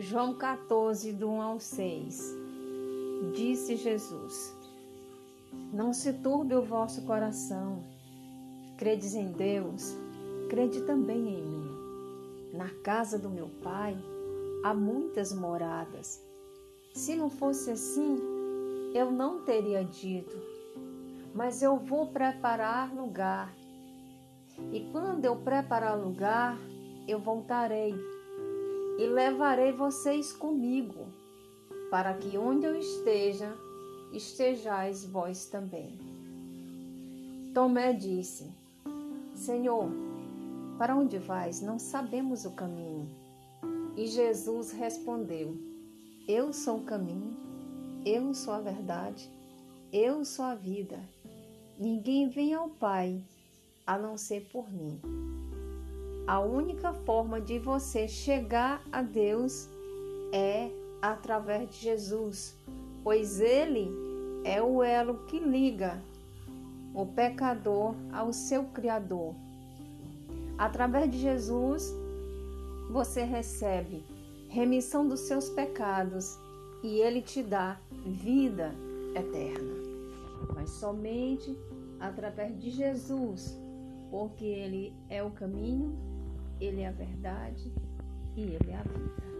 João 14, do 1 ao 6. Disse Jesus: Não se turbe o vosso coração. Credes em Deus, crede também em mim. Na casa do meu Pai há muitas moradas. Se não fosse assim, eu não teria dito, mas eu vou preparar lugar. E quando eu preparar lugar, eu voltarei e levarei vocês comigo, para que onde eu esteja, estejais vós também. Tomé disse: Senhor, para onde vais? Não sabemos o caminho. E Jesus respondeu: Eu sou o caminho, eu sou a verdade, eu sou a vida. Ninguém vem ao Pai a não ser por mim. A única forma de você chegar a Deus é através de Jesus, pois Ele é o elo que liga o pecador ao seu Criador. Através de Jesus, você recebe remissão dos seus pecados e Ele te dá vida eterna. Mas somente através de Jesus, porque Ele é o caminho, ele é a verdade e Ele é a vida.